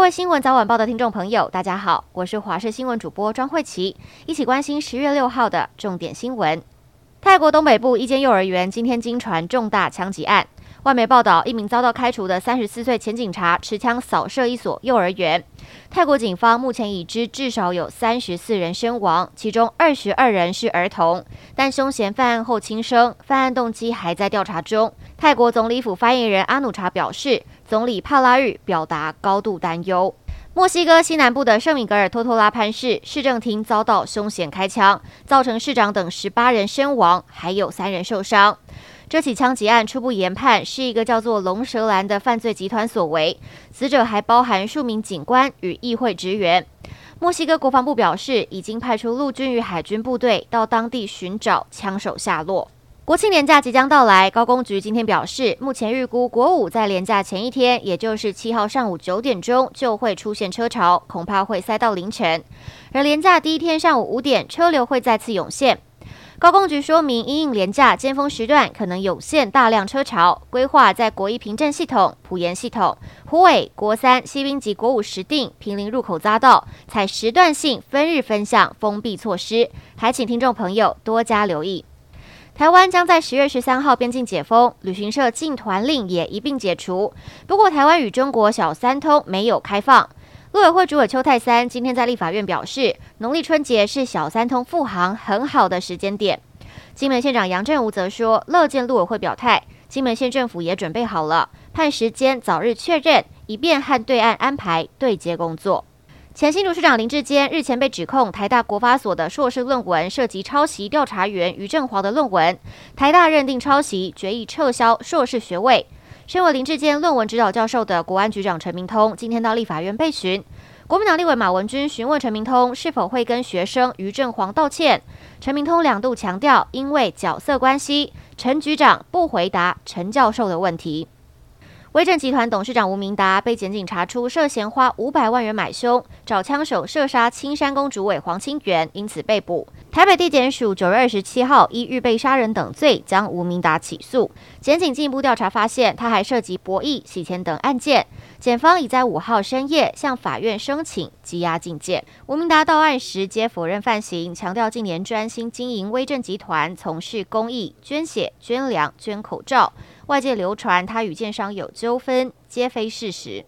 各位新闻早晚报的听众朋友，大家好，我是华视新闻主播庄慧琪，一起关心十月六号的重点新闻。泰国东北部一间幼儿园今天惊传重大枪击案。外媒报道，一名遭到开除的三十四岁前警察持枪扫射一所幼儿园。泰国警方目前已知至少有三十四人身亡，其中二十二人是儿童。但凶嫌犯案后轻生，犯案动机还在调查中。泰国总理府发言人阿努查表示，总理帕拉日表达高度担忧。墨西哥西南部的圣米格尔托托拉潘市市政厅遭到凶险开枪，造成市长等十八人身亡，还有三人受伤。这起枪击案初步研判是一个叫做龙舌兰的犯罪集团所为，死者还包含数名警官与议会职员。墨西哥国防部表示，已经派出陆军与海军部队到当地寻找枪手下落。国庆连假即将到来，高公局今天表示，目前预估国五在连假前一天，也就是七号上午九点钟就会出现车潮，恐怕会塞到凌晨。而连假第一天上午五点，车流会再次涌现。高公局说明，因应连假尖峰时段可能涌现大量车潮，规划在国一平镇系统、埔盐系统、虎尾、国三、西滨及国五石碇、坪林入口匝道采时段性分日分项封闭措施，还请听众朋友多加留意。台湾将在十月十三号边境解封，旅行社禁团令也一并解除。不过，台湾与中国小三通没有开放。陆委会主委邱泰三今天在立法院表示，农历春节是小三通复航很好的时间点。金门县长杨振武则说，乐见陆委会表态，金门县政府也准备好了，盼时间早日确认，以便和对岸安排对接工作。前新竹市长林志坚日前被指控台大国发所的硕士论文涉及抄袭，调查员于正煌的论文，台大认定抄袭，决议撤销硕士学位。身为林志坚论文指导教授的国安局长陈明通，今天到立法院备询。国民党立委马文君询问陈明通是否会跟学生于正煌道歉，陈明通两度强调，因为角色关系，陈局长不回答陈教授的问题。威震集团董事长吴明达被检警查出涉嫌花五百万元买凶，找枪手射杀青山公主委黄清源，因此被捕。台北地检署九月二十七号依预备杀人等罪将吴明达起诉。检警进一步调查发现，他还涉及博弈、洗钱等案件。检方已在五号深夜向法院申请羁押禁见。吴明达到案时皆否认犯行，强调近年专心经营威震集团，从事公益、捐血、捐粮、捐口罩。外界流传他与建商有纠纷，皆非事实。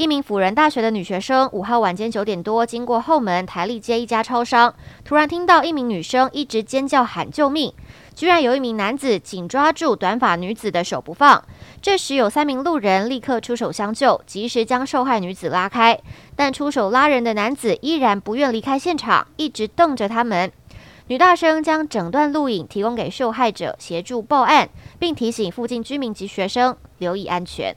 一名辅仁大学的女学生五号晚间九点多，经过后门台立街一家超商，突然听到一名女生一直尖叫喊救命，居然有一名男子紧抓住短发女子的手不放。这时有三名路人立刻出手相救，及时将受害女子拉开，但出手拉人的男子依然不愿离开现场，一直瞪着他们。女大生将整段录影提供给受害者协助报案，并提醒附近居民及学生留意安全。